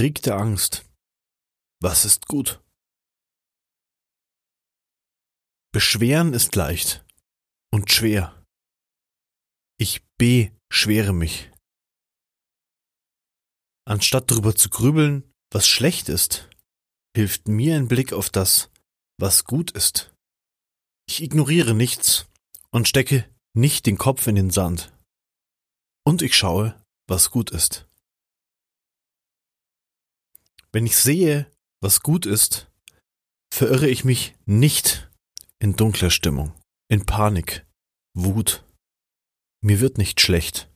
Krieg der Angst. Was ist gut? Beschweren ist leicht und schwer. Ich beschwere mich. Anstatt darüber zu grübeln, was schlecht ist, hilft mir ein Blick auf das, was gut ist. Ich ignoriere nichts und stecke nicht den Kopf in den Sand. Und ich schaue, was gut ist. Wenn ich sehe, was gut ist, verirre ich mich nicht in dunkler Stimmung, in Panik, Wut. Mir wird nicht schlecht.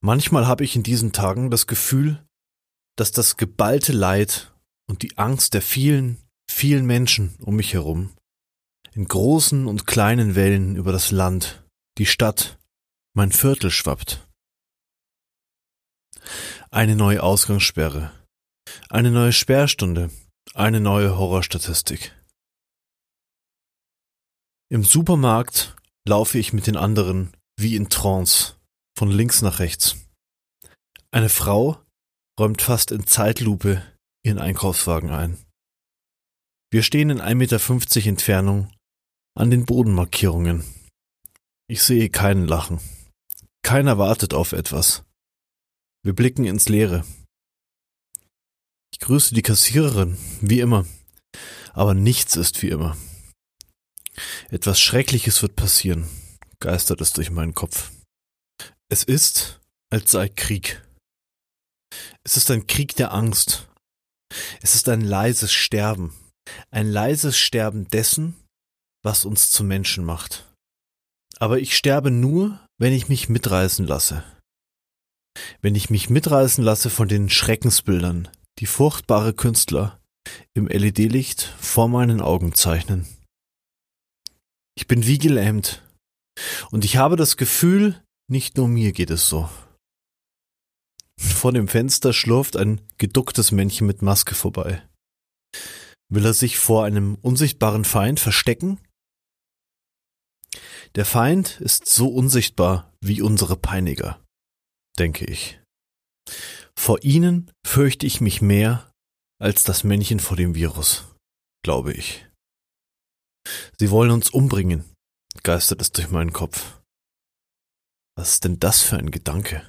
Manchmal habe ich in diesen Tagen das Gefühl, dass das geballte Leid und die Angst der vielen, vielen Menschen um mich herum in großen und kleinen Wellen über das Land, die Stadt, mein Viertel schwappt. Eine neue Ausgangssperre, eine neue Sperrstunde, eine neue Horrorstatistik. Im Supermarkt laufe ich mit den anderen wie in Trance von links nach rechts. Eine Frau räumt fast in Zeitlupe ihren Einkaufswagen ein. Wir stehen in 1,50 Meter Entfernung an den Bodenmarkierungen. Ich sehe keinen lachen. Keiner wartet auf etwas. Wir blicken ins Leere. Ich grüße die Kassiererin, wie immer. Aber nichts ist wie immer. Etwas Schreckliches wird passieren, geistert es durch meinen Kopf. Es ist, als sei Krieg. Es ist ein Krieg der Angst. Es ist ein leises Sterben. Ein leises Sterben dessen, was uns zu Menschen macht. Aber ich sterbe nur, wenn ich mich mitreißen lasse. Wenn ich mich mitreißen lasse von den Schreckensbildern, die furchtbare Künstler im LED-Licht vor meinen Augen zeichnen. Ich bin wie gelähmt. Und ich habe das Gefühl, nicht nur mir geht es so. Vor dem Fenster schlurft ein geducktes Männchen mit Maske vorbei. Will er sich vor einem unsichtbaren Feind verstecken? Der Feind ist so unsichtbar wie unsere Peiniger, denke ich. Vor ihnen fürchte ich mich mehr als das Männchen vor dem Virus, glaube ich. Sie wollen uns umbringen, geistert es durch meinen Kopf. Was ist denn das für ein Gedanke?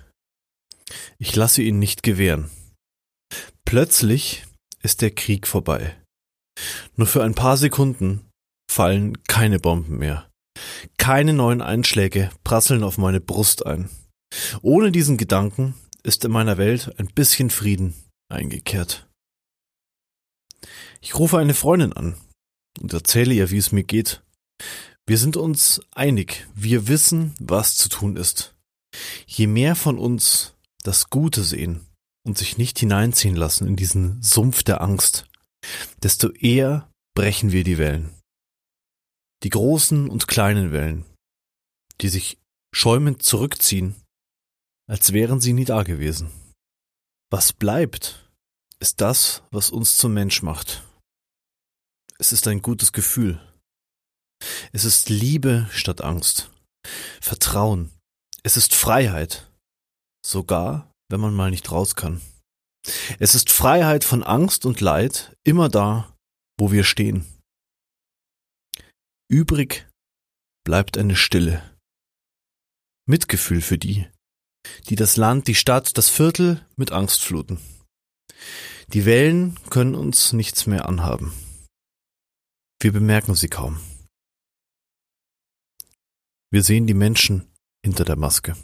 Ich lasse ihn nicht gewähren. Plötzlich ist der Krieg vorbei. Nur für ein paar Sekunden fallen keine Bomben mehr. Keine neuen Einschläge prasseln auf meine Brust ein. Ohne diesen Gedanken ist in meiner Welt ein bisschen Frieden eingekehrt. Ich rufe eine Freundin an und erzähle ihr, wie es mir geht. Wir sind uns einig, wir wissen, was zu tun ist. Je mehr von uns das Gute sehen und sich nicht hineinziehen lassen in diesen Sumpf der Angst, desto eher brechen wir die Wellen. Die großen und kleinen Wellen, die sich schäumend zurückziehen, als wären sie nie da gewesen. Was bleibt, ist das, was uns zum Mensch macht. Es ist ein gutes Gefühl, es ist Liebe statt Angst. Vertrauen. Es ist Freiheit. Sogar, wenn man mal nicht raus kann. Es ist Freiheit von Angst und Leid immer da, wo wir stehen. Übrig bleibt eine Stille. Mitgefühl für die, die das Land, die Stadt, das Viertel mit Angst fluten. Die Wellen können uns nichts mehr anhaben. Wir bemerken sie kaum. Wir sehen die Menschen hinter der Maske.